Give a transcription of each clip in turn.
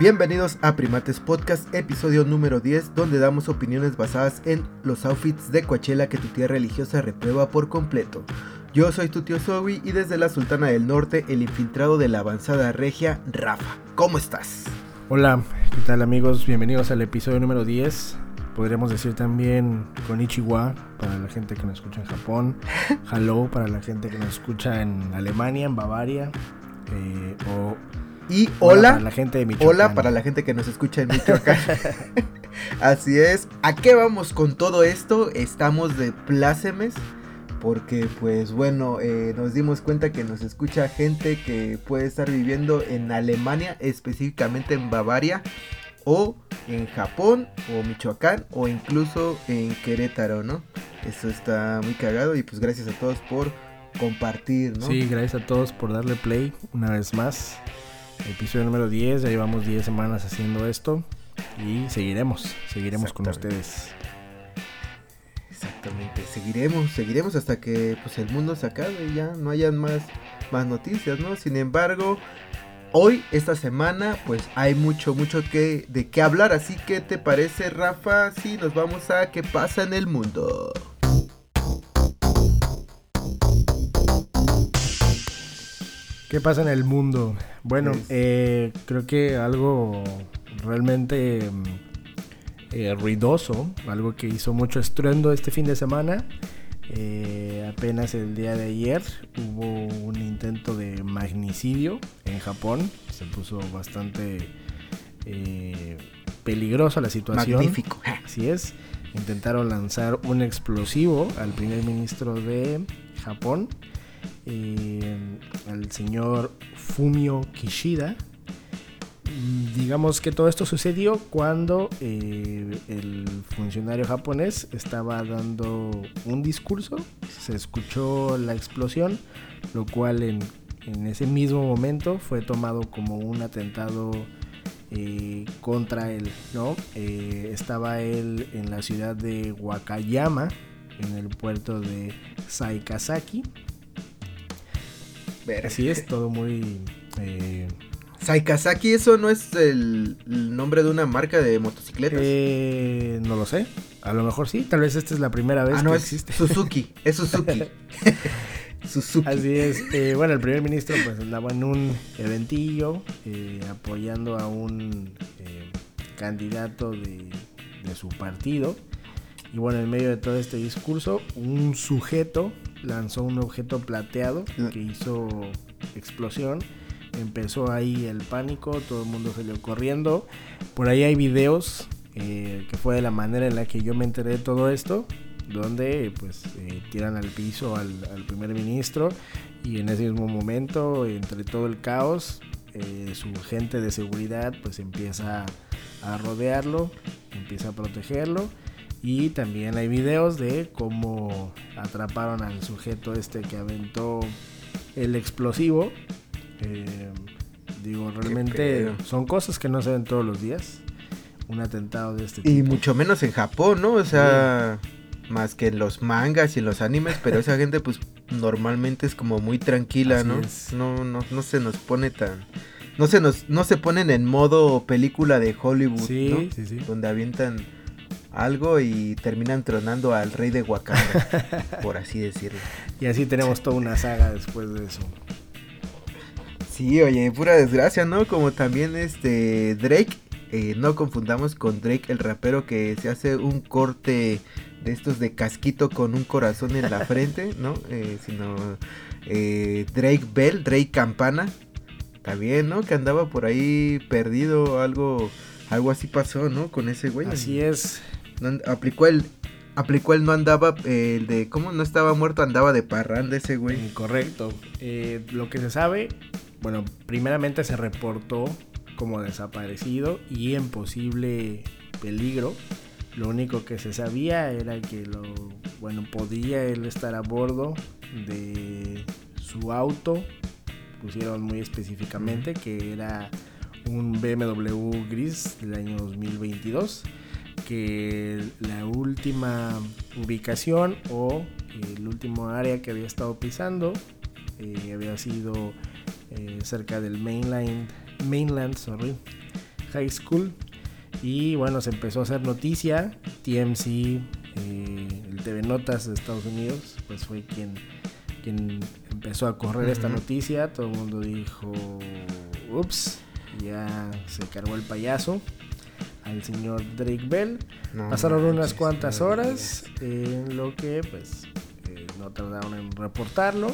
Bienvenidos a Primates Podcast, episodio número 10, donde damos opiniones basadas en los outfits de Coachella que tu tía religiosa reprueba por completo. Yo soy tu tío Zoe y desde la Sultana del Norte, el infiltrado de la avanzada regia, Rafa. ¿Cómo estás? Hola, ¿qué tal amigos? Bienvenidos al episodio número 10. Podríamos decir también con Ichiwa para la gente que nos escucha en Japón, Hello para la gente que nos escucha en Alemania, en Bavaria, eh, o y hola, para la gente de Michoacán. Hola para la gente que nos escucha en Michoacán. Así es. ¿A qué vamos con todo esto? Estamos de plácemes. Porque pues bueno, eh, nos dimos cuenta que nos escucha gente que puede estar viviendo en Alemania, específicamente en Bavaria, o en Japón, o Michoacán, o incluso en Querétaro, ¿no? Eso está muy cagado y pues gracias a todos por compartir, ¿no? Sí, gracias a todos por darle play una vez más. Episodio número 10, ya llevamos 10 semanas haciendo esto y seguiremos, seguiremos con ustedes. Exactamente, seguiremos, seguiremos hasta que pues el mundo se acabe y ya no hayan más, más noticias, ¿no? Sin embargo, hoy, esta semana, pues hay mucho, mucho que, de qué hablar, así que ¿te parece, Rafa? Si nos vamos a qué pasa en el mundo. ¿Qué pasa en el mundo? Bueno, eh, creo que algo realmente mm, eh, ruidoso, algo que hizo mucho estruendo este fin de semana. Eh, apenas el día de ayer hubo un intento de magnicidio en Japón. Se puso bastante peligrosa la situación. Magnífico. Así es. Intentaron lanzar un explosivo al primer ministro de Japón eh, al señor Fumio Kishida. Digamos que todo esto sucedió cuando eh, el funcionario japonés estaba dando un discurso, se escuchó la explosión, lo cual en, ese mismo momento fue tomado como un atentado eh, contra él, ¿no? estaba él en la ciudad de Wakayama, en el puerto de Saikasaki, Así es, todo muy... Eh... Saikasaki, ¿eso no es el, nombre de una marca de motocicletas? Eh, no lo sé. A lo mejor sí, tal vez esta es la primera vez ah, no, existe. Suzuki, es Suzuki. Suzuki. Así es. Eh, bueno, el primer ministro pues andaba en un eventillo eh, apoyando a un eh, candidato de, de su partido. Y bueno, en medio de todo este discurso, un sujeto lanzó un objeto plateado que hizo explosión. Empezó ahí el pánico, todo el mundo salió corriendo. Por ahí hay videos eh, que fue de la manera en la que yo me enteré de todo esto, donde pues eh, tiran al piso al, primer ministro y en ese mismo momento, entre todo el caos, eh, su gente de seguridad pues empieza a rodearlo, empieza a protegerlo y también hay videos de cómo atraparon al sujeto este que aventó el explosivo. Eh, digo, realmente son cosas que no se ven todos los días. Un atentado de este tipo. Y mucho menos en Japón, ¿no? O sea, más que en los mangas y en los animes, pero esa gente pues normalmente es como muy tranquila, ¿no? No, no, no se nos pone tan no se nos no se ponen en modo película de Hollywood, sí, sí, sí. Donde avientan algo y terminan tronando al rey de Wakanda, por así decirlo. Y así tenemos toda una saga después de eso. Sí, oye, pura desgracia, ¿no? Como también este Drake, eh, no confundamos con Drake el rapero que se hace un corte de estos de casquito con un corazón en la frente, ¿no? Eh, sino eh, Drake Bell, Drake Campana, también, ¿no? Que andaba por ahí perdido, algo, algo así pasó, ¿no? Con ese güey. Así es aplicó el aplicó el no andaba el de cómo no estaba muerto andaba de parranda ese güey. Correcto. Eh, lo que se sabe bueno primeramente se reportó como desaparecido y en posible peligro. Lo único que se sabía era que lo bueno podía él estar a bordo de su auto. Pusieron muy específicamente que era un BMW gris del año 2022 que la última ubicación o el último área que había estado pisando eh, había sido eh, cerca del mainland, mainland sorry, High School. Y bueno, se empezó a hacer noticia. TMC, eh, el TV Notas de Estados Unidos, pues fue quien, quien empezó a correr esta noticia. Todo el mundo dijo, ups, ya se cargó el payaso al señor Drake Bell. Pasaron unas cuantas horas en lo que pues eh, no tardaron en reportarlo.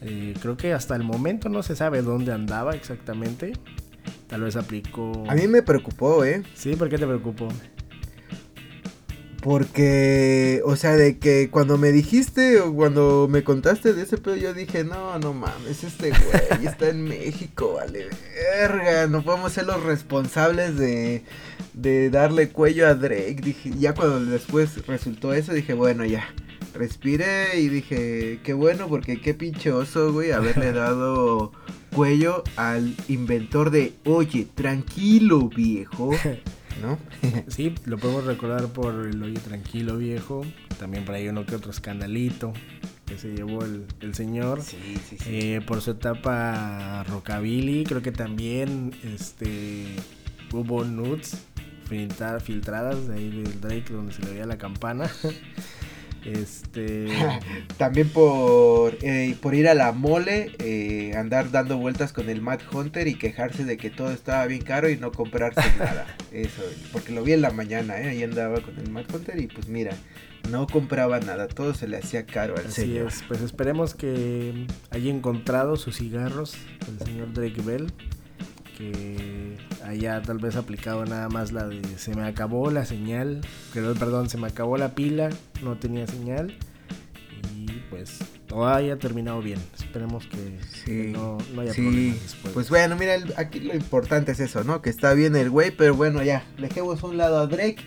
Eh, creo que hasta el momento no se sabe dónde andaba exactamente. Tal vez aplicó. A mí me preocupó, ¿eh? Sí, ¿por qué te preocupó? Porque, o sea, de que cuando me dijiste o cuando me contaste de ese pedo, yo dije, no, no mames, este güey está en México, vale, verga, no podemos ser los responsables de, de darle cuello a Drake. Dije, ya cuando después resultó eso, dije, bueno, ya, respiré y dije, qué bueno, porque qué pinche oso, güey, haberle dado cuello al inventor de, oye, tranquilo, viejo. ¿no? sí, lo podemos recordar por el Oye Tranquilo Viejo, también por ahí uno que otro escandalito que se llevó el, señor. Eh, por su etapa rockabilly, creo que también este hubo nudes filtradas de ahí del Drake donde se le veía la campana. Este. También por, eh, por ir a la mole, eh, andar dando vueltas con el Mad Hunter y quejarse de que todo estaba bien caro y no comprarse nada. Eso, porque lo vi en la mañana, ¿eh? ahí andaba con el Mad Hunter y pues mira, no compraba nada, todo se le hacía caro al Así señor. Es. Pues esperemos que haya encontrado sus cigarros el señor Drake Bell que haya tal vez aplicado nada más la de se me acabó la señal, perdón, se me acabó la pila, no tenía señal y pues todo haya terminado bien. Esperemos que, no, haya problemas después. Pues bueno, mira, aquí lo importante es eso, ¿no? Que está bien el güey, pero bueno, ya, dejemos a un lado a Drake.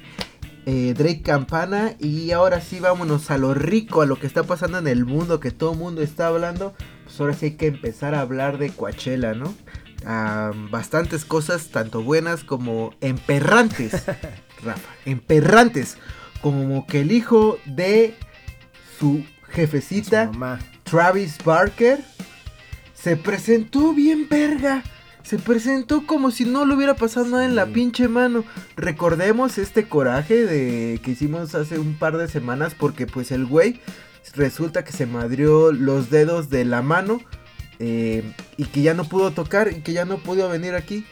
Eh, Drake Campana y ahora sí vámonos a lo rico, a lo que está pasando en el mundo, que todo el mundo está hablando, pues ahora sí hay que empezar a hablar de Coachella, ¿no? Bastantes cosas, tanto buenas como emperrantes. Rafa, emperrantes. Como que el hijo de su jefecita, Travis Barker, se presentó bien verga. Se presentó como si no le hubiera pasado nada en la pinche mano. Recordemos este coraje de que hicimos hace un par de semanas porque pues el güey resulta que se madrió los dedos de la mano eh, y que ya no pudo tocar y que ya no pudo venir aquí.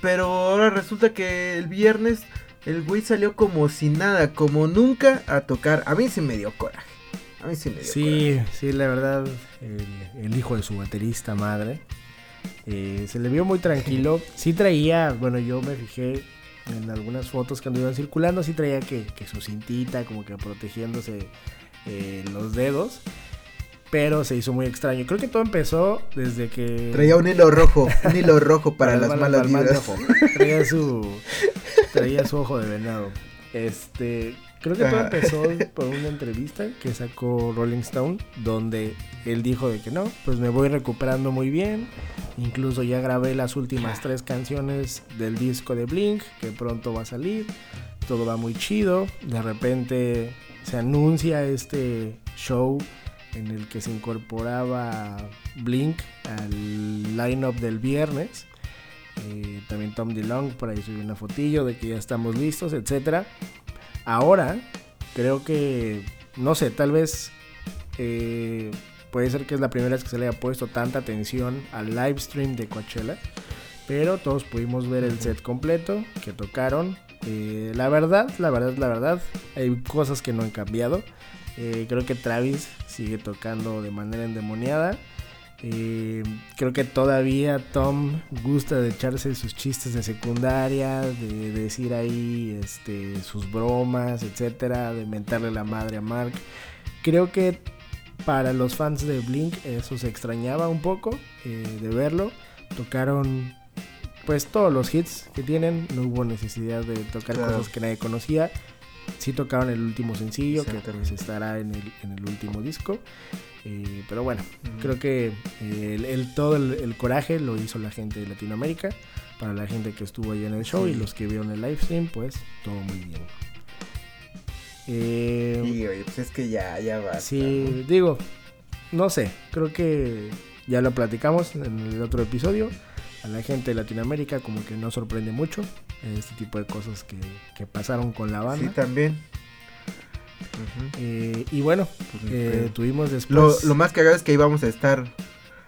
Pero ahora resulta que el viernes el güey salió como sin nada, como nunca a tocar. A mí sí me dio coraje. A mí sí me dio sí, Sí, la verdad, el, hijo de su baterista madre. Eh, se le vio muy tranquilo. Sí traía, bueno, yo me fijé en algunas fotos que andaban circulando, sí traía que, su cintita, como que protegiéndose eh, los dedos pero se hizo muy extraño. Creo que todo empezó desde que... Traía un hilo rojo, un hilo rojo para, las malas vibras. Traía su, traía su ojo de venado. Este, creo que todo empezó por una entrevista que sacó Rolling Stone, donde él dijo de que no, pues me voy recuperando muy bien. Incluso ya grabé las últimas tres canciones del disco de Blink, que pronto va a salir. Todo va muy chido. De repente se anuncia este show en el que se incorporaba Blink al line-up del viernes. Eh, también Tom DeLong, por ahí subió una fotillo de que ya estamos listos, etc. Ahora, creo que, no sé, tal vez eh, puede ser que es la primera vez que se le haya puesto tanta atención al live stream de Coachella. Pero todos pudimos ver el set completo que tocaron. Eh, la verdad, la verdad, la verdad, hay cosas que no han cambiado. Eh, creo que Travis sigue tocando de manera endemoniada. Eh, creo que todavía Tom gusta de echarse sus chistes de secundaria, de, decir ahí este, sus bromas, etcétera, de mentarle la madre a Mark. Creo que para los fans de Blink eso se extrañaba un poco eh, de verlo. Tocaron pues todos los hits que tienen, no hubo necesidad de tocar cosas que nadie conocía sí tocaron el último sencillo, que vez estará en el, en el último disco. Eh, pero bueno, creo que eh, el, todo el, coraje lo hizo la gente de Latinoamérica. Para la gente que estuvo ahí en el show y los que vieron el live stream, pues todo muy bien. Eh, sí, pues es que ya, ya va. Sí, digo, no sé, creo que ya lo platicamos en el otro episodio. a la gente de Latinoamérica como que no sorprende mucho este tipo de cosas que, que pasaron con la banda. Sí, también. Eh, y bueno, Pues, eh, eh, tuvimos después... lo más cagado es que ahí vamos a estar.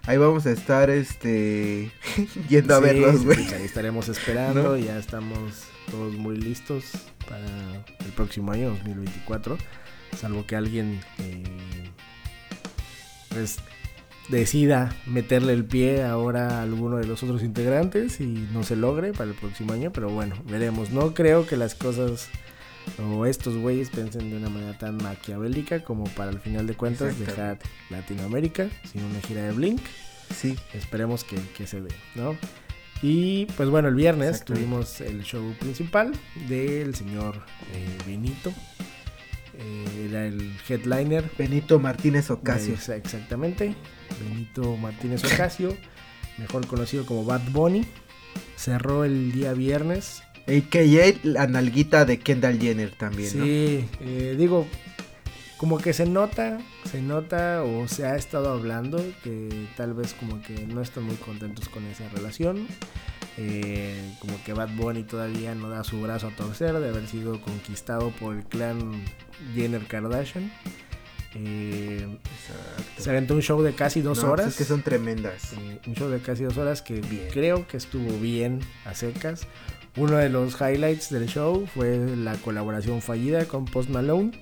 Ahí vamos a estar, este. yendo a verlos, güey. ahí estaremos esperando, ¿No? ya estamos todos muy listos para el próximo año, 2024. Salvo que alguien eh, pues decida meterle el pie ahora a alguno de los otros integrantes y no se logre para el próximo año, pero bueno, veremos. No creo que las cosas o estos güeyes piensen de una manera tan maquiavélica como para al final de cuentas dejar. Latinoamérica sin una gira de Blink. Sí. Esperemos que, que se dé, ¿no? Y pues bueno, el viernes tuvimos el show principal del señor eh, Benito. Eh, era el headliner. Benito Martínez Ocasio. Exa- exactamente. Benito Martínez Ocasio, mejor conocido como Bad Bunny. Cerró el día viernes. AKA la nalguita de Kendall Jenner también, ¿no? Sí, eh, digo, como que se nota, se nota o se ha estado hablando que tal vez como que no están muy contentos con esa relación. Eh, como que Bad Bunny todavía no da su brazo a torcer de haber sido conquistado por el clan Jenner Kardashian. Eh, se aventó un show de casi dos No, pues horas. es que son tremendas. Eh, un show de casi dos horas que Bien. creo que estuvo bien a secas. Uno de los highlights del show fue la colaboración fallida con Post Malone.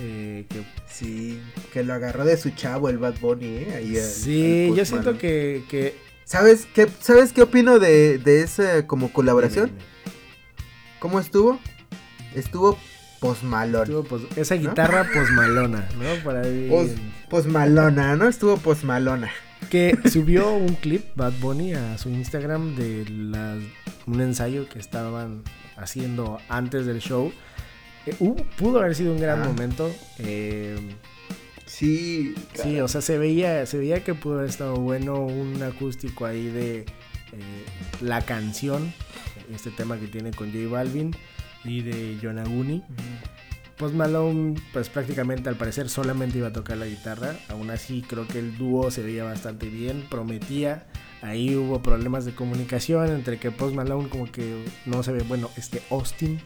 eh, que Sí, que lo agarró de su chavo el Bad Bunny, ¿eh? Ahí sí, al yo siento que, que ¿Sabes qué, ¿Sabes qué opino de, de esa como colaboración? ¿Cómo estuvo? Estuvo posmalón. Estuvo, pues, esa guitarra posmalona, ¿no? Pos, posmalona, ¿no? Estuvo posmalona. Que subió un clip Bad Bunny a su Instagram de un ensayo que estaban haciendo antes del show. Eh, hubo- pudo haber sido un gran Ah. momento. eh, Sí, Sí, o sea, se veía, se veía que pudo haber estado bueno un acústico ahí de eh, la canción, este tema que tiene con J Balvin y de Yonaguni. Post Malone, pues prácticamente al parecer solamente iba a tocar la guitarra. Aún así, creo que el dúo se veía bastante bien, prometía. Ahí hubo problemas de comunicación entre que Post Malone, como que no se ve, bueno, este Austin,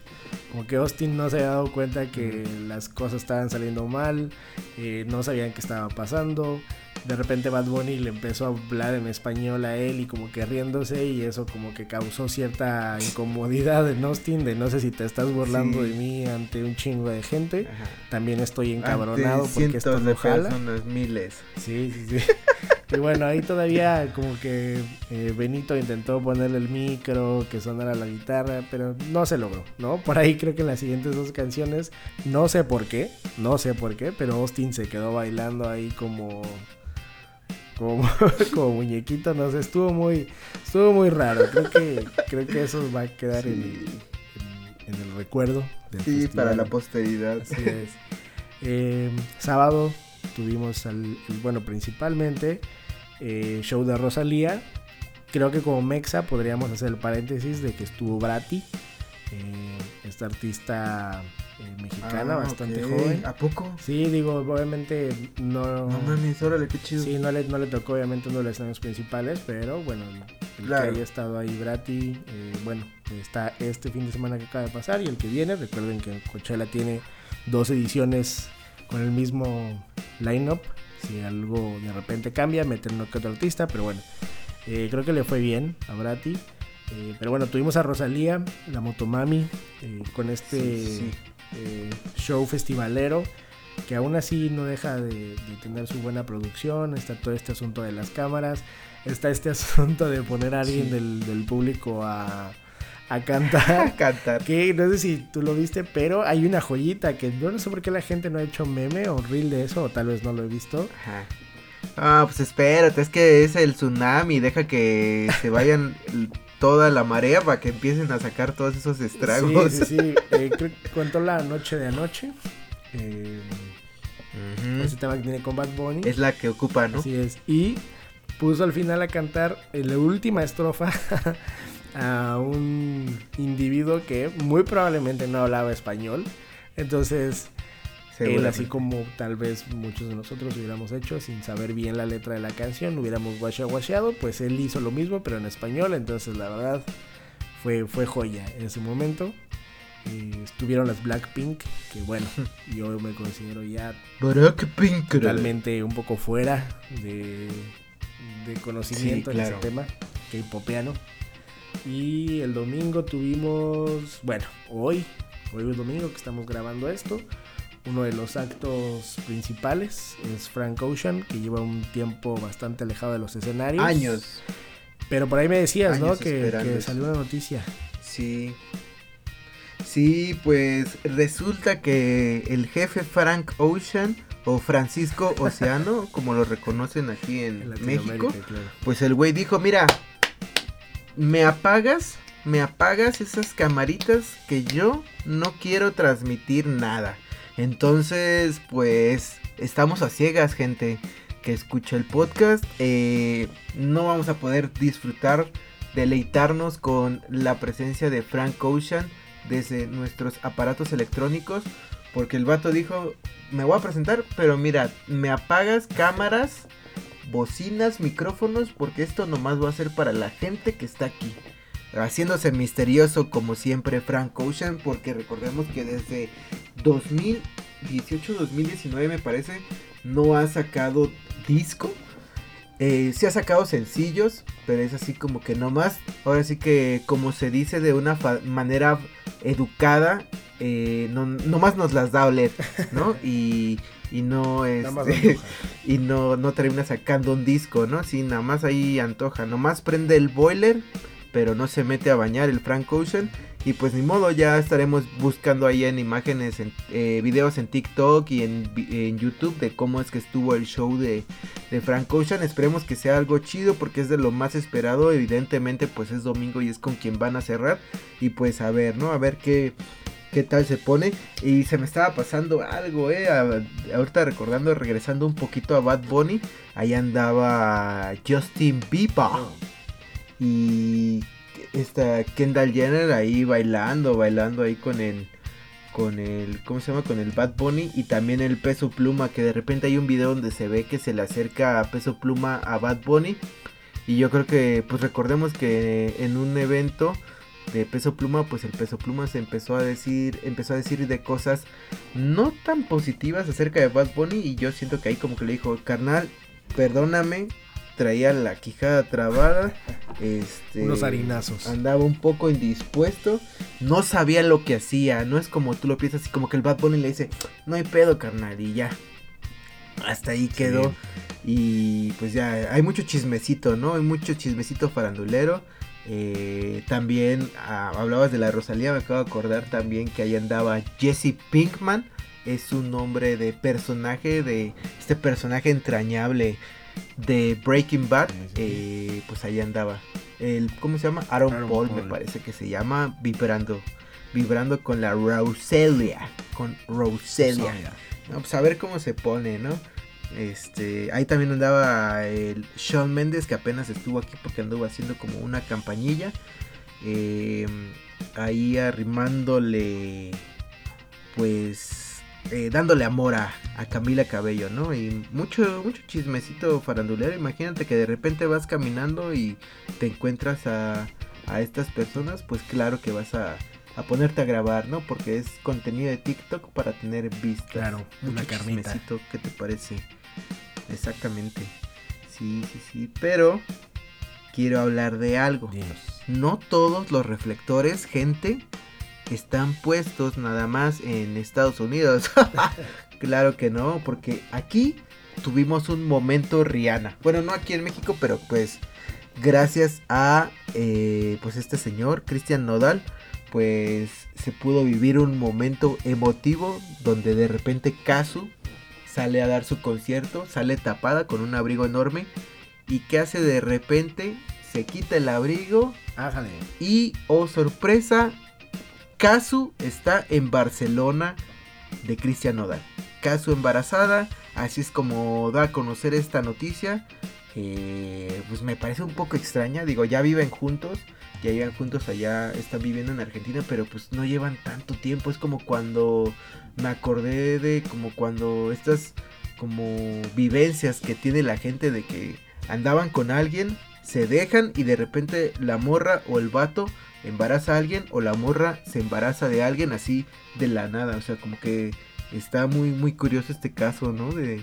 como que Austin no se había dado cuenta que las cosas estaban saliendo mal, eh, no sabían qué estaba pasando. De repente Bad Bunny le empezó a hablar en español a él y como que riéndose y eso como que causó cierta incomodidad en Austin de no sé si te estás burlando Sí. de mí ante un chingo de gente. Ajá. También estoy encabronado Ante porque esto no jala. personas, miles. Sí, sí, sí. y bueno, ahí todavía como que eh, Benito intentó ponerle el micro, que sonara la guitarra, pero no se logró, ¿no? Por ahí creo que en las siguientes dos canciones, no sé por qué, no sé por qué, pero Austin se quedó bailando ahí como... Como, como muñequito, no sé, estuvo muy, estuvo muy raro. Creo que, creo que eso va a quedar en, Sí. en- en el recuerdo del Sí, para la posteridad. Así es. Eh, sábado tuvimos al, el- bueno, principalmente eh, show de Rosalía. Creo que como Mexa podríamos hacer el paréntesis de que estuvo Brati, eh, esta artista eh, mexicana Ah, bastante joven. ¿A poco? Sí, digo, obviamente no. No mames, órale, qué chido. Sí, no le, no le tocó obviamente uno de los escenarios principales, pero bueno, el Claro. que haya estado ahí Brati, bueno, está este fin de semana que acaba de pasar y el que viene, recuerden que Coachella tiene dos ediciones con el mismo lineup, si algo de repente cambia, meten uno que otro artista, pero bueno, eh, creo que le fue bien a Brati. eh, pero bueno, tuvimos a Rosalía, la Motomami, eh, con este Sí, sí. show festivalero que aún así no deja de, de tener su buena producción, está todo este asunto de las cámaras, está este asunto de poner a alguien Sí. del, del público a, a cantar. Cantar. Que no sé si tú lo viste, pero hay una joyita que yo no sé por qué la gente no ha hecho meme o reel de eso, o tal vez no lo he visto. Ajá. Ah, pues espérate, es que es el tsunami, deja que se vayan toda la marea para que empiecen a sacar todos esos estragos. Sí, sí, sí. Eh, creo que contó la noche de anoche. Eh, Ujú. ese tema que tiene con Bad Bunny. Es la que ocupa, ¿no? Así es. Y puso al final a cantar la última estrofa a un individuo que muy probablemente no hablaba español. Entonces, Él, así como tal vez muchos de nosotros hubiéramos hecho sin saber bien la letra de la canción, hubiéramos guachaguacheado, pues él hizo lo mismo, pero en español. Entonces, la verdad, fue, fue joya en ese momento. estuvieron las Blackpink, que bueno, yo me considero ya Blackpink, totalmente un poco fuera de, de conocimiento en ese tema, que popeano Y el domingo tuvimos, bueno, hoy, hoy es domingo que estamos grabando esto, uno de los actos principales es Frank Ocean, que lleva un tiempo bastante alejado de los escenarios. Años. Pero por ahí me decías, ¿no? Que, que, salió una noticia. Sí. Sí, pues resulta que el jefe Frank Ocean o Francisco Oceano, como lo reconocen aquí en, México, pues el güey dijo, mira, me apagas, me apagas esas camaritas que yo no quiero transmitir nada. Entonces, pues estamos a ciegas, gente que escucha el podcast. Eh, no vamos a poder disfrutar, deleitarnos con la presencia de Frank Ocean desde nuestros aparatos electrónicos. Porque el vato dijo, me voy a presentar, pero mira, me apagas cámaras, bocinas, micrófonos, porque esto nomás va a ser para la gente que está aquí. Haciéndose misterioso como siempre Frank Ocean, porque recordemos que desde 2018-2019 me parece, no ha sacado disco. Eh, sí ha sacado sencillos, pero es así como que nomás, ahora sí que como se dice de una manera educada, eh, no, nomás nos las da a oler, ¿no? Y, y no este, y no, no termina sacando un disco, ¿no? Sí, nada más ahí antoja, nomás prende el boiler, pero no se mete a bañar el Frank Ocean y pues ni modo, ya estaremos buscando ahí en imágenes, en, eh, videos en TikTok y en, YouTube de cómo es que estuvo el show de, de, Frank Ocean. Esperemos que sea algo chido porque es de lo más esperado. Evidentemente pues es domingo y es con quien van a cerrar. Y pues a ver, ¿no? A ver qué, qué tal se pone. Y se me estaba pasando algo, ¿eh? ahorita recordando, regresando un poquito a Bad Bunny. Ahí andaba Justin Bieber. Y esta Kendall Jenner ahí bailando, bailando ahí con el con el ¿cómo se llama? con el Bad Bunny y también el Peso Pluma que de repente hay un video donde se ve que se le acerca a Peso Pluma a Bad Bunny y yo creo que pues recordemos que en un evento de Peso Pluma, pues el Peso Pluma se empezó a decir, empezó a decir de cosas no tan positivas acerca de Bad Bunny y yo siento que ahí como que le dijo, "Carnal, perdóname, traía la quijada trabada, este, unos harinazos. Andaba un poco indispuesto, no sabía lo que hacía, no es como tú lo piensas, así como que el Bad Bunny le dice, no hay pedo, carnal, y ya. Hasta ahí quedó. Y pues ya, hay mucho chismecito, ¿no? Hay mucho chismecito farandulero. Eh, también ah, hablabas de la Rosalía, me acabo de acordar también que ahí andaba Jesse Pinkman. Es un nombre de personaje, de este personaje entrañable de Breaking Bad, eh, pues ahí andaba. El, ¿Cómo se llama? Aaron, Paul, me parece que se llama, vibrando, vibrando con la Roselia, con Roselia. pues a ver cómo se pone, ¿no? Este, ahí también andaba el Sean Mendes que apenas estuvo aquí porque anduvo haciendo como una campañilla. Eh, ahí arrimándole, pues eh, dándole amor a, Camila Cabello, ¿no? Y mucho, mucho chismecito farandulero. Imagínate que de repente vas caminando y te encuentras a, a estas personas, pues claro que vas a, a, ponerte a grabar, ¿no? Porque es contenido de TikTok para tener vistas. Claro, mucho chismecito, ¿qué te parece? Exactamente. Sí, sí, sí. Pero quiero hablar de algo. No todos los reflectores, gente, están puestos nada más en Estados Unidos. claro que no, porque aquí tuvimos un momento Rihanna. Bueno, no aquí en México, pero pues gracias a eh, pues este señor, Cristian Nodal, pues se pudo vivir un momento emotivo donde de repente Kazu sale a dar su concierto, sale tapada con un abrigo enorme y que hace de repente se quita el abrigo y oh sorpresa Casu está en Barcelona de Cristian Nodal. Casu embarazada, así es como da a conocer esta noticia. eh, pues me parece un poco extraña. Digo, ya viven juntos, ya viven juntos allá, están viviendo en Argentina, pero pues no llevan tanto tiempo. Es como cuando me acordé de como cuando estas como vivencias que tiene la gente de que andaban con alguien, se dejan y de repente la morra o el vato embaraza a alguien o la morra se embaraza de alguien así de la nada. O sea, como que está muy, muy curioso este caso, ¿no? De,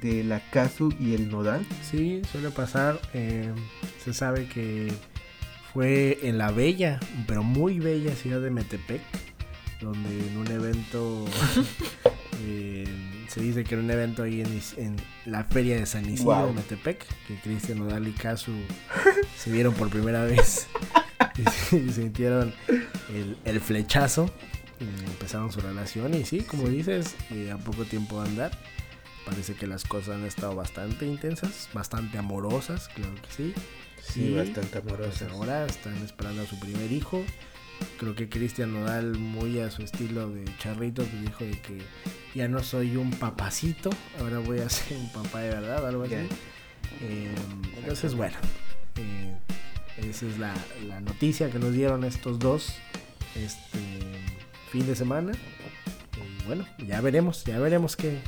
de la Casu y el Nodal. Sí, suele pasar. Eh, se sabe que fue en la bella, pero muy bella ciudad de Metepec, donde en un evento, eh, se dice que era un evento ahí en, la feria de San Isidro de Metepec, que Cristian Nodal y Casu se vieron por primera vez y, sintieron el, flechazo. Y empezaron su relación y sí, como dices, eh, a poco tiempo de andar Parece que las cosas han estado bastante intensas, bastante amorosas, claro que sí. Sí, bastante pues, amorosas. ahora están esperando a su primer hijo. Creo que Cristian Nodal, muy a su estilo de charrito, pues dijo de que ya no soy un papacito, ahora voy a ser un papá de verdad, algo así. Eh, entonces, bueno, eh, esa es la, la, noticia que nos dieron estos dos este fin de semana. Y bueno, ya veremos, ya veremos qué,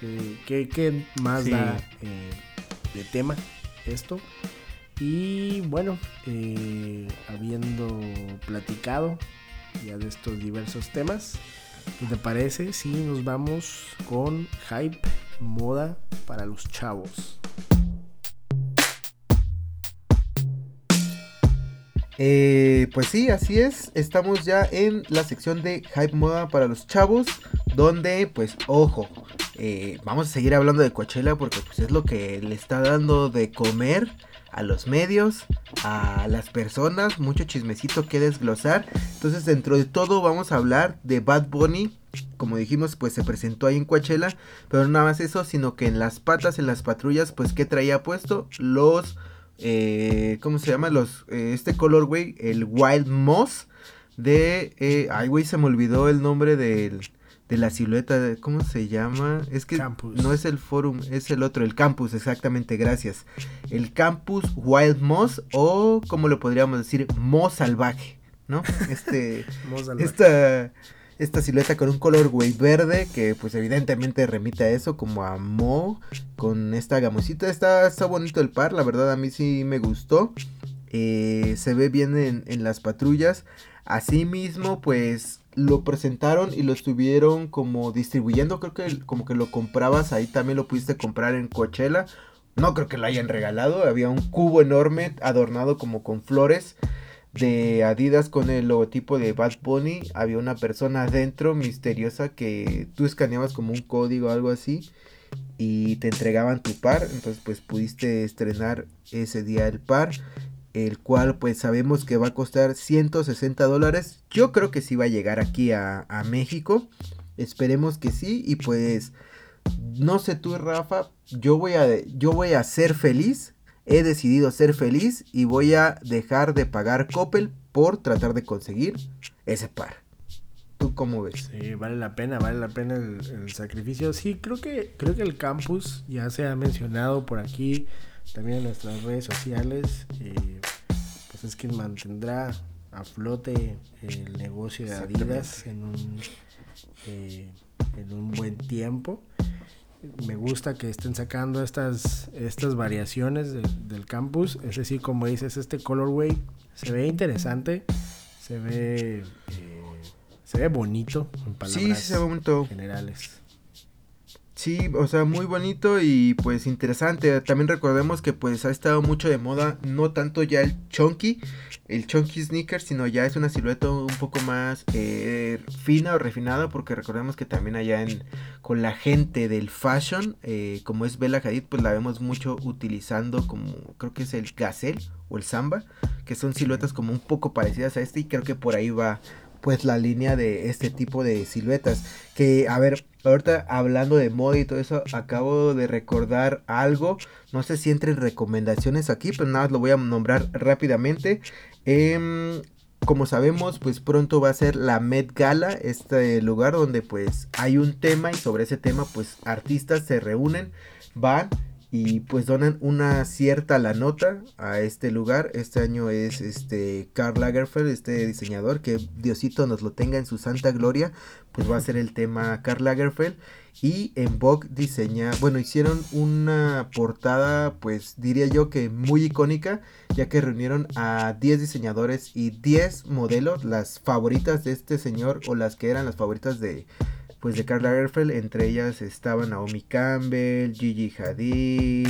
¿Qué, más da eh, de tema esto? Y bueno, eh, habiendo platicado ya de estos diversos temas, ¿qué te parece si nos vamos con hype moda para los chavos? Eh, pues sí, así es. Estamos ya en la sección de hype moda para los chavos. Donde, pues, ojo, eh, vamos a seguir hablando de Coachella porque pues es lo que le está dando de comer a los medios, a las personas, mucho chismecito que desglosar. Entonces dentro de todo vamos a hablar de Bad Bunny. Como dijimos, pues se presentó ahí en Coachella. Pero no nada más eso, sino que en las patas, en las patrullas, pues ¿qué traía puesto? Los... Eh, ¿Cómo se llama? Los, eh, este color, güey, el Wild Moss de... ay, güey, se me olvidó el nombre del de la silueta, de, ¿cómo se llama? Es que no es el forum, es el otro, el campus, exactamente, gracias. El campus Wild Moss o como lo podríamos decir, Moss salvaje, ¿no? Este, esta, esta silueta con un color güey verde que pues evidentemente remite a eso, como a Mo, con esta gamosita, está, está bonito el par, la verdad a mí sí me gustó. Eh, se ve bien en, en las patrullas. Asimismo, pues lo presentaron y lo estuvieron como distribuyendo. Creo que como que lo comprabas ahí también lo pudiste comprar en Coachella. No creo que lo hayan regalado. Había un cubo enorme adornado como con flores de Adidas con el logotipo de Bad Bunny. Había una persona adentro misteriosa que tú escaneabas como un código o algo así y te entregaban tu par. Entonces pues pudiste estrenar ese día el par el cual pues sabemos que va a costar 160 dólares. Yo creo que sí va a llegar aquí a, México. Esperemos que sí. Y pues no sé tú Rafa, yo voy a, yo voy a ser feliz. He decidido ser feliz y voy a dejar de pagar Coppel por tratar de conseguir ese par. ¿Tú cómo ves? Sí, vale la pena, vale la pena el, sacrificio. Sí, creo que, creo que el campus ya se ha mencionado por aquí también en nuestras redes sociales, eh, pues es quien mantendrá a flote el negocio de Adidas en un, eh, en un buen tiempo. Me gusta que estén sacando estas, estas variaciones del campus. Es decir, como dices, este colorway se ve interesante, se ve, eh, se ve bonito en palabras sí, se ve bonito. generales. Sí, o sea, muy bonito y pues interesante. También recordemos que pues ha estado mucho de moda, no tanto ya el chunky, el chunky sneaker, sino ya es una silueta un poco más eh, fina o refinada, porque recordemos que también allá en, con la gente del fashion, eh, como es Bella Hadid, pues la vemos mucho utilizando como, creo que es el gazelle o el samba, que son siluetas como un poco parecidas a este y creo que por ahí va pues la línea de este tipo de siluetas. Que, a ver, ahorita hablando de moda y todo eso, acabo de recordar algo. No sé si entren recomendaciones aquí, pero nada, lo voy a nombrar rápidamente. Em, como sabemos, pues pronto va a ser la Met Gala, este lugar donde pues hay un tema y sobre ese tema pues artistas se reúnen, van y pues donan una cierta la nota a este lugar. Este año es este Karl Lagerfeld, este diseñador que Diosito nos lo tenga en su santa gloria, pues va a ser el tema Karl Lagerfeld y en Vogue diseña, bueno, hicieron una portada pues diría yo que muy icónica, ya que reunieron a 10 diseñadores y 10 modelos, las favoritas de este señor o las que eran las favoritas de pues de Karl Lagerfeld, entre ellas estaban Naomi Campbell, Gigi Hadid,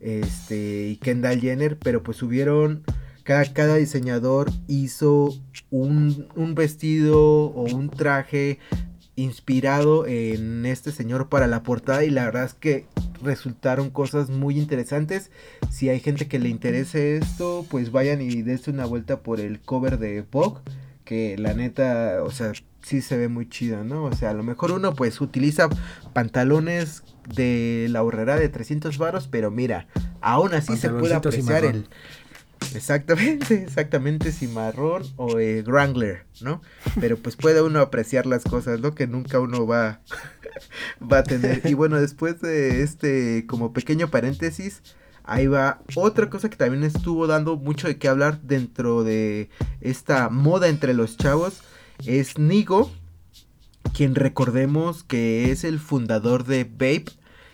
este y Kendall Jenner, pero pues subieron cada, cada diseñador hizo un, un vestido o un traje inspirado en este señor para la portada y la verdad es que resultaron cosas muy interesantes. Si hay gente que le interese esto, pues vayan y dense una vuelta por el cover de Vogue, que la neta, o sea, sí se ve muy chido, ¿no? O sea, a lo mejor uno pues utiliza pantalones de la horrera de 300 varos, pero mira, aún así se puede apreciar el Exactamente, exactamente cimarrón o eh, Wrangler, ¿no? Pero pues puede uno apreciar las cosas, ¿no? Que nunca uno va, va a tener. Y bueno, después de este como pequeño paréntesis, ahí va otra cosa que también estuvo dando mucho de qué hablar dentro de esta moda entre los chavos es Nigo, quien recordemos que es el fundador de Vape,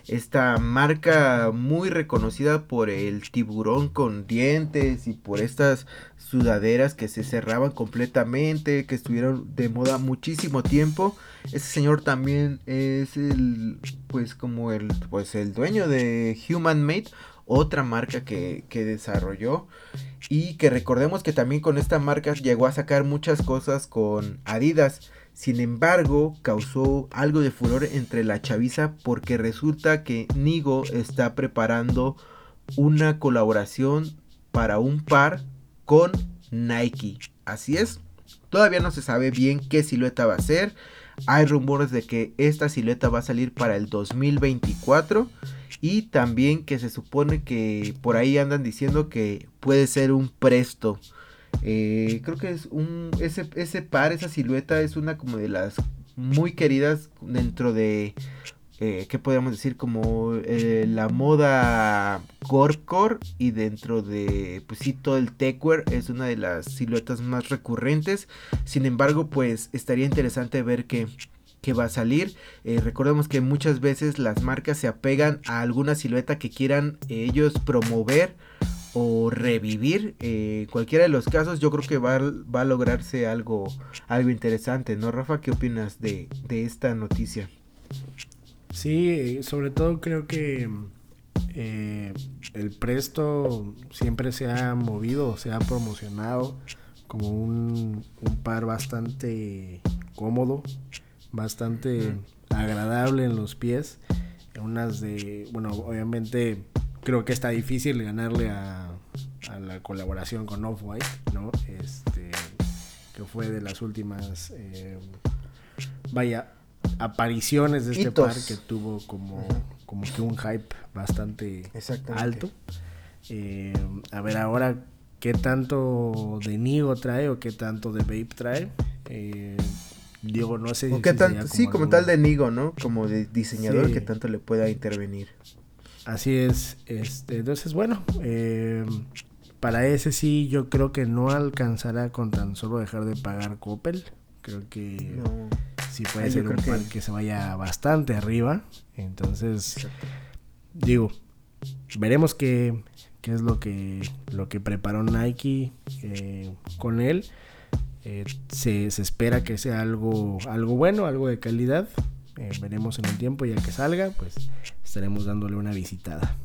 esta marca muy reconocida por el tiburón con dientes y por estas sudaderas que se cerraban completamente, que estuvieron de moda muchísimo tiempo. Ese señor también es el, pues como el, pues el dueño de Human Made, otra marca que, que desarrolló y que recordemos que también con esta marca llegó a sacar muchas cosas con Adidas. Sin embargo, causó algo de furor entre la chaviza porque resulta que Nigo está preparando una colaboración para un par con Nike. Así es, todavía no se sabe bien qué silueta va a ser. Hay rumores de que esta silueta va a salir para el 2024 y también que se supone que por ahí andan diciendo que puede ser un presto. Eh, creo que es un. Ese, ese par, esa silueta es una como de las muy queridas dentro de. Eh, ¿Qué podríamos decir? Como eh, la moda core y dentro de, pues sí, todo el techwear es una de las siluetas más recurrentes. Sin embargo, pues estaría interesante ver que que va a salir. Eh, recordemos que muchas veces las marcas se apegan a alguna silueta que quieran ellos promover o revivir. Eh, cualquiera de los casos, yo creo que va, va, a lograrse algo, algo interesante, ¿no, Rafa? ¿Qué opinas de, de esta noticia? Sí, sobre todo creo que eh, el Presto siempre se ha movido, se ha promocionado como un, un par bastante cómodo bastante agradable en los pies. Unas de, bueno, obviamente creo que está difícil ganarle a, a la colaboración con Off-White, ¿no? Este, que fue de las últimas, eh, vaya, apariciones de este par que tuvo como, como que un hype bastante alto. Eh, a ver ahora qué tanto de Nigo trae o qué tanto de Vape trae. Eh, Diego, no sé. qué tanto, sí, como tal de Nigo, ¿no? Como de diseñador que tanto le pueda intervenir. Así es. Este, entonces, bueno, eh, para ese sí yo creo que no alcanzará con tan solo dejar de pagar Coppel. Creo que sí puede ser un par que... se vaya bastante arriba. Entonces, digo, veremos qué, qué es lo que, lo que preparó Nike eh, con él. Eh, se, espera que sea algo, algo bueno, algo de calidad. Eh, veremos en el tiempo ya que salga, pues estaremos dándole una visitada.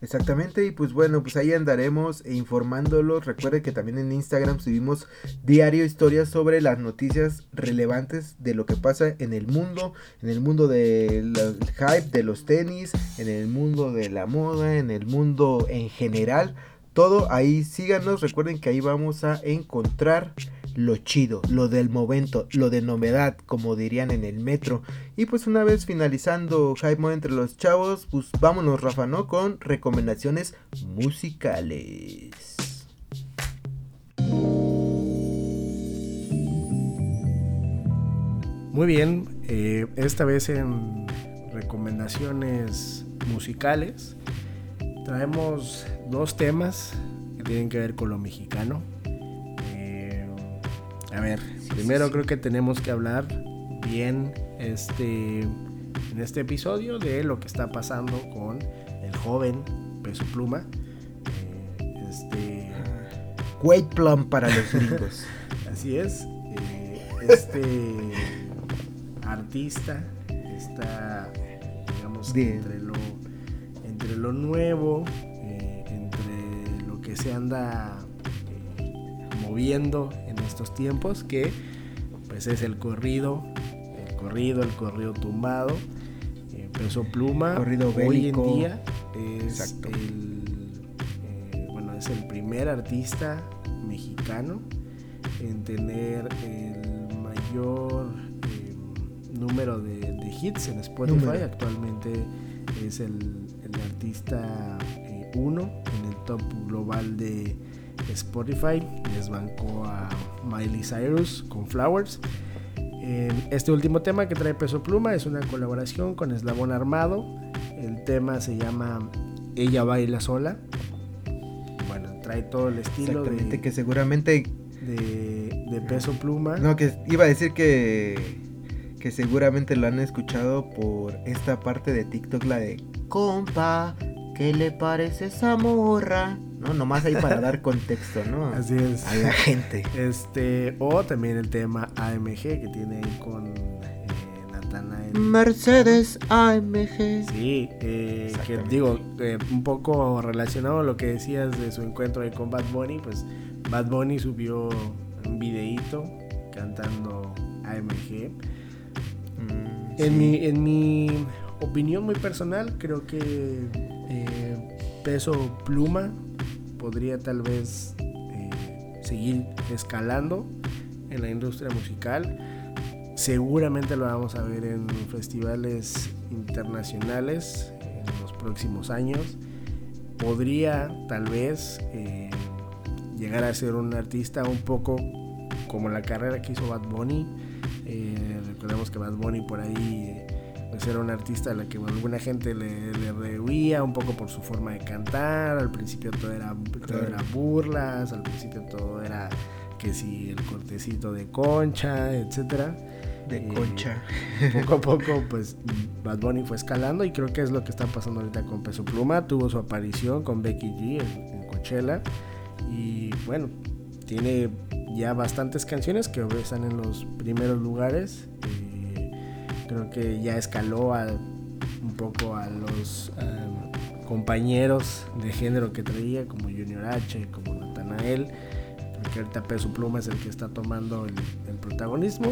Exactamente, y pues bueno, pues ahí andaremos informándolos. Recuerden que también en Instagram subimos diario historias sobre las noticias relevantes de lo que pasa en el mundo, en el mundo del hype de los tenis, en el mundo de la moda, en el mundo en general todo ahí síganos, recuerden que ahí vamos a encontrar lo chido, lo del momento, lo de novedad, como dirían en el metro. Y pues una vez finalizando Mode entre los chavos, pues vámonos Rafa, ¿no? Con recomendaciones musicales. Muy bien, eh, esta vez en recomendaciones musicales. Traemos dos temas que tienen que ver con lo mexicano. Eh, a ver, primero creo que tenemos que hablar bien este, en este episodio de lo que está pasando con el joven Peso Pluma. Eh, este... White Plum para los gringos. Así es. Eh, este artista está, digamos, entre lo, entre lo nuevo, eh, entre lo que se anda moviendo en estos tiempos, que pues es el corrido, el corrido, el corrido tumbado, peso pluma. Corrido Hoy en día es el, eh, bueno, es el primer artista mexicano en tener el mayor eh, número de, hits en Spotify. Actualmente es el, artista 1 eh, en el top global de Spotify. Les bancó a Miley Cyrus con Flowers. este último tema que trae Peso Pluma es una colaboración con Eslabón Armado el tema se llama Ella baila sola. Bueno, trae todo el estilo de, que seguramente de, peso pluma. No, que iba a decir que que seguramente lo han escuchado por esta parte de TikTok la de compa, ¿qué le parece esa morra? ¿no? Nomás ahí para dar contexto, ¿no? Así es. A la gente. Este, o también el tema AMG que tiene ahí con Mercedes AMG. Sí, eh, que digo, eh, un poco relacionado a lo que decías de su encuentro con Bad Bunny, pues Bad Bunny subió un videíto cantando AMG. Mm, en, mi, en mi opinión muy personal, creo que eh, Peso Pluma podría tal vez seguir escalando en la industria musical Seguramente lo vamos a ver en festivales internacionales en los próximos años. Podría tal vez eh, llegar a ser un artista un poco como la carrera que hizo Bad Bunny. Eh, recordemos que Bad Bunny por ahí pues era un artista a la que alguna gente le, le rehuía un poco por su forma de cantar. Al principio todo era, todo era burlas, al principio todo era que si el cortecito de concha, etcétera de concha. Poco a poco, pues Bad Bunny fue escalando y creo que es lo que está pasando ahorita con Peso Pluma. Tuvo su aparición con Becky G en, Coachella y bueno, tiene ya bastantes canciones que están en los primeros lugares. Eh, creo que ya escaló a, un poco a los um, compañeros de género que traía, como Junior H, como Natanael. Creo que ahorita Peso Pluma es el que está tomando el protagonismo.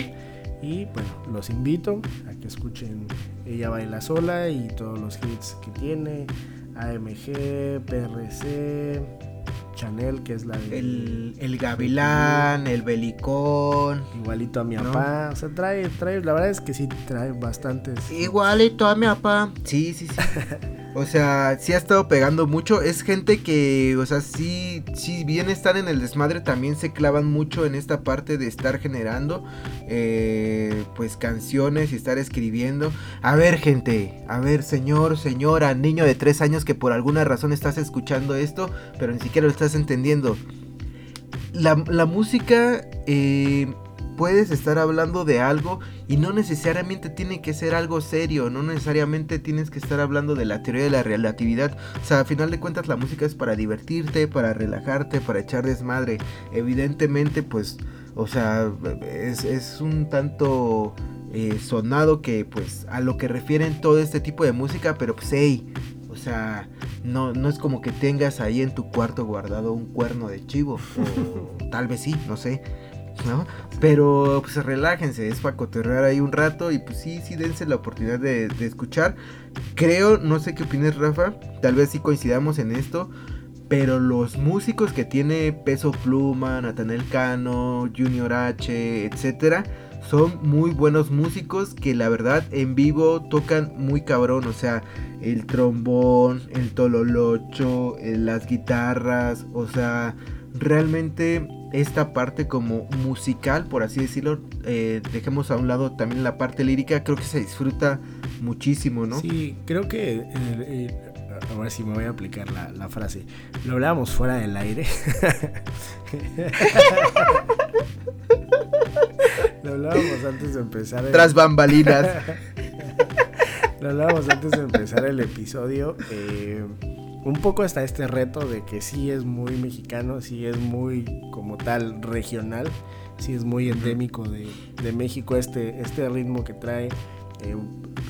Y bueno, los invito a que escuchen Ella Baila Sola y todos los hits que tiene. AMG, PRC, Chanel, que es la de. El, el Gavilán, el Belicón. Igualito a mi papá. O sea, trae, trae, la verdad es que sí trae bastantes. Igualito a mi papá. Sí, sí, sí. O sea, sí ha estado pegando mucho. Es gente que, o sea, sí, si bien están en el desmadre, también se clavan mucho en esta parte de estar generando, eh, pues, canciones y estar escribiendo. A ver, gente, a ver, señor, señora, niño de tres años que por alguna razón estás escuchando esto, pero ni siquiera lo estás entendiendo. La, la música... Eh, puedes estar hablando de algo y no necesariamente tiene que ser algo serio, no necesariamente tienes que estar hablando de la teoría de la relatividad. O sea, a final de cuentas la música es para divertirte, para relajarte, para echar desmadre. Evidentemente, pues, o sea, es, un tanto eh, sonado que, pues, a lo que refieren todo este tipo de música, pero pues, hey, o sea, no, no es como que tengas ahí en tu cuarto guardado un cuerno de chivo. O tal vez sí, no sé. Pero pues relájense, es para cotorrear ahí un rato y pues sí, sí dense la oportunidad de, escuchar. Creo, no sé qué opinas Rafa, tal vez sí coincidamos en esto, pero los músicos que tiene Peso Pluma, Natanel Cano, Junior H, etcétera, son muy buenos músicos que la verdad en vivo tocan muy cabrón, o sea, el trombón, el tololocho, las guitarras, o sea, realmente esta parte como musical, por así decirlo, eh, dejemos a un lado también la parte lírica, creo que se disfruta muchísimo, ¿no? Sí, creo que, eh, eh, ahora sí me voy a aplicar la, la frase, lo hablábamos fuera del aire. lo hablábamos antes de empezar. El... Tras bambalinas. lo hablábamos antes de empezar el episodio. Eh, un poco hasta este reto de que sí es muy mexicano, sí es muy como tal regional, sí es muy endémico de, de México este, este ritmo que trae. Eh,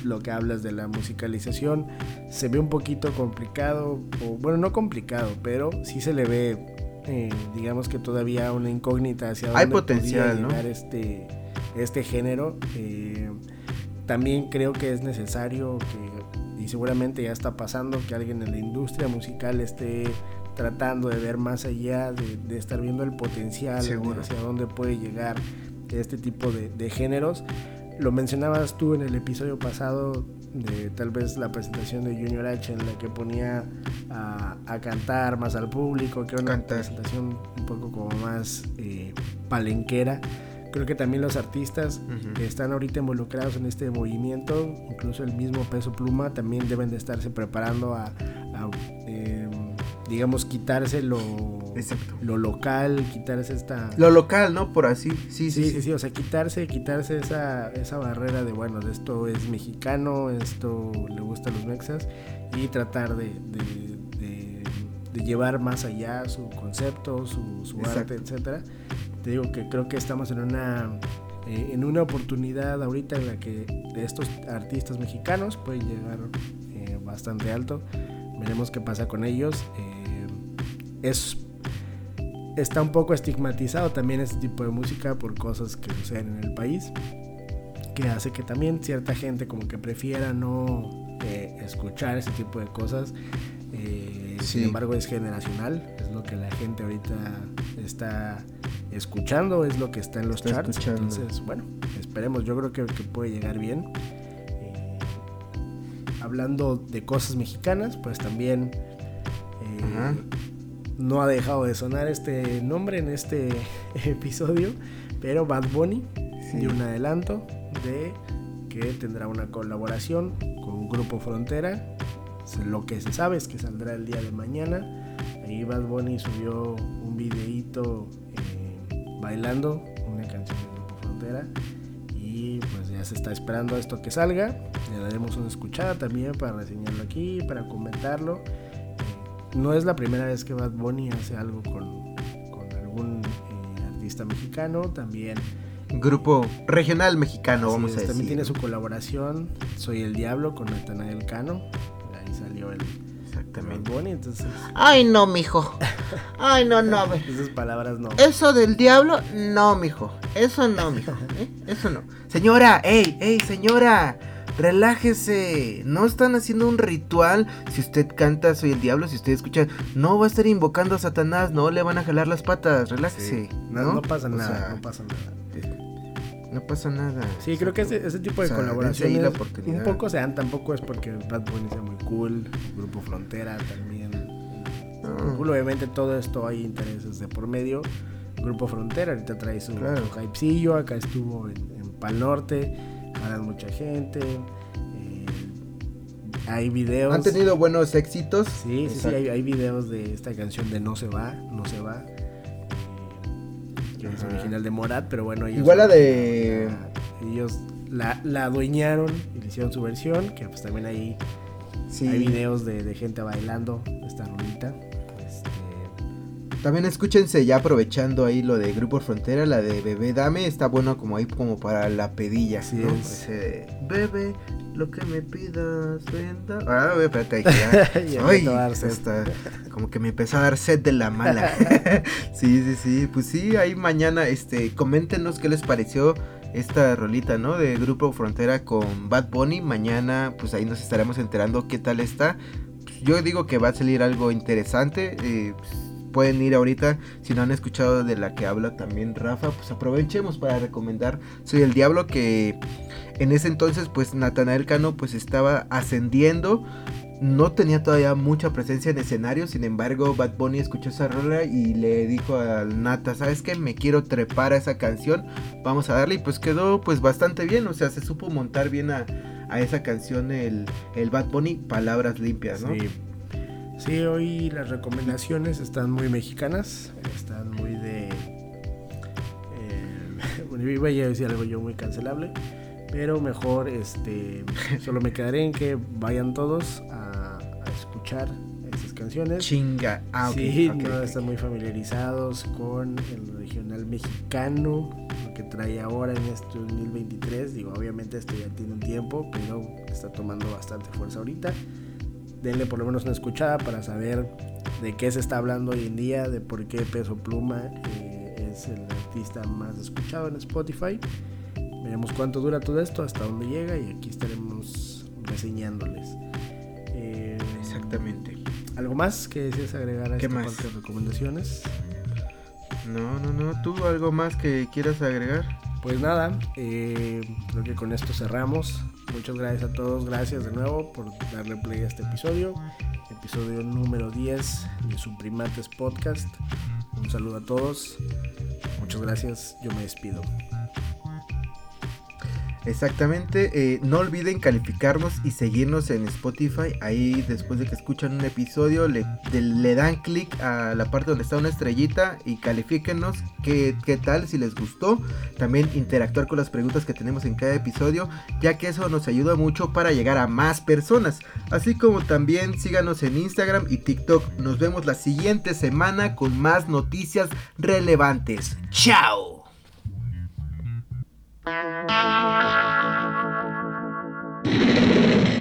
lo que hablas de la musicalización se ve un poquito complicado, o bueno, no complicado, pero sí se le ve, eh, digamos que todavía una incógnita hacia dónde Hay potencial, llegar este, este género. Eh, también creo que es necesario que, y seguramente ya está pasando, que alguien en la industria musical esté tratando de ver más allá, de, estar viendo el potencial, hacia dónde puede llegar este tipo de, de géneros. Lo mencionabas tú en el episodio pasado de tal vez la presentación de Junior H en la que ponía a, cantar más al público, que era una presentación un poco como más eh, palenquera. Creo que también los artistas que están ahorita involucrados en este movimiento, incluso el mismo peso pluma, también deben de estarse preparando a, eh, digamos, quitarse lo, lo local, quitarse esta... Lo local, ¿no? Por así, sí, sí, sí, sí, o sea, quitarse, quitarse esa, esa barrera de, bueno, de esto es mexicano, esto le gusta a los mexas, y tratar de, de, de, llevar más allá su concepto, su, su arte, etcétera. Te digo que creo que estamos en una... Eh, en una oportunidad ahorita en la que estos artistas mexicanos pueden llegar eh, bastante alto veremos qué pasa con ellos. Eh, es está un poco estigmatizado también este tipo de música por cosas que suceden en el país, que hace que también cierta gente como que prefiera no eh, escuchar ese tipo de cosas. Sin embargo es generacional, es lo que la gente ahorita está escuchando, es lo que está en los charts. Entonces, bueno, esperemos, yo creo que, que puede llegar bien. Eh, hablando de cosas mexicanas, pues también no ha dejado de sonar este nombre en este episodio, pero Bad Bunny dio un adelanto de que tendrá una colaboración con Grupo Frontera. Lo que se sabe es que saldrá el día de mañana. Ahí Bad Bunny subió un videíto eh, bailando una canción de Grupo Frontera. Y pues ya se está esperando esto que salga. Le daremos una escuchada también para reseñarlo aquí, para comentarlo no es la primera vez que Bad Bunny hace algo con, algún eh, artista mexicano, también... Grupo regional mexicano, vamos a decir. También tiene su colaboración, Soy el Diablo, con Natanael Cano. Ahí salió el... Exactamente. Bad Bunny, entonces... Ay, no, mijo. Ay, no, no. Esas palabras no. Eso del diablo, no, mijo. Eso no, mijo. ¿eh? Eso no. Señora, ey, ey, señora relájese, no están haciendo un ritual. Si usted canta Soy el Diablo, si usted escucha, no va a estar invocando a Satanás, no le van a jalar las patas, relájese. ¿no? pasa nada, no pasa nada. No pasa nada. Sí, creo que ese, tipo de colaboraciones un poco se dan, tampoco es porque Bad Bunny sea muy cool, Grupo Frontera también. Obviamente todo esto hay intereses de por medio. Grupo Frontera ahorita trae su, claro. hypecillo, acá estuvo en, en Pal Norte jalan mucha gente. Eh, hay videos. Han tenido buenos éxitos. Sí, sí, sí, hay, videos de esta canción de No se va, no se va. Que es original de Morat, pero bueno, Igual la de. ellos la, la adueñaron y le hicieron su versión, que pues también hay, hay videos de, de gente bailando esta rolita. También escúchense ya aprovechando ahí lo de Grupo Frontera, la de Bebé Dame, está bueno como ahí como para la pedilla. Así es. Bebé, lo que me pidas, venda. Ah, espérate, ya. Ay, como que me empezó a dar sed de la mala. sí, sí, sí. Pues sí, ahí mañana, este, coméntenos qué les pareció esta rolita, ¿no? De Grupo Frontera con Bad Bunny. Mañana, pues ahí nos estaremos enterando qué tal está. yo digo que va a salir algo interesante. Eh, pues, pueden ir ahorita, si no han escuchado de la que habla también Rafa, pues aprovechemos para recomendar Soy el Diablo, que en ese entonces pues Natanael Cano pues estaba ascendiendo no tenía todavía mucha presencia en escenario, sin embargo Bad Bunny escuchó esa rola y le dijo al Nata, ¿sabes qué? Me quiero trepar a esa canción, vamos a darle y pues quedó pues bastante bien, o sea, se supo montar bien a, esa canción el, el Bad Bunny, palabras limpias, ¿no? Sí. Sí, hoy las recomendaciones están muy mexicanas, están muy de... Eh, bueno, iba a decir algo yo muy cancelable, pero mejor este solo me quedaré en que vayan todos a, escuchar esas canciones. Chinga. Ah, sí, no están muy familiarizados con el regional mexicano, lo que trae ahora en este 2023. Digo, obviamente esto ya tiene un tiempo, pero está tomando bastante fuerza ahorita denle por lo menos una escuchada para saber de qué se está hablando hoy en día, de por qué Peso Pluma eh, es el artista más escuchado en Spotify. Veremos cuánto dura todo esto, hasta dónde llega y aquí estaremos reseñándoles. Eh, Exactamente. ¿Algo más que deseas agregar a esta parte de recomendaciones? No, no, no. ¿Tú algo más que quieras agregar? Pues nada, eh, creo que con esto cerramos. Muchas gracias a todos, gracias de nuevo por darle play a este episodio, episodio número 10 de Suprimates Podcast. Un saludo a todos, muchas gracias, yo me despido. Exactamente, eh, no olviden calificarnos y seguirnos en Spotify. Ahí después de que escuchan un episodio le, dan clic a la parte donde está una estrellita y califíquenos qué, qué tal, si les gustó. También interactuar con las preguntas que tenemos en cada episodio, ya que eso nos ayuda mucho para llegar a más personas. Así como también síganos en Instagram y TikTok. Nos vemos la siguiente semana con más noticias relevantes. ¡Chao! Thank you.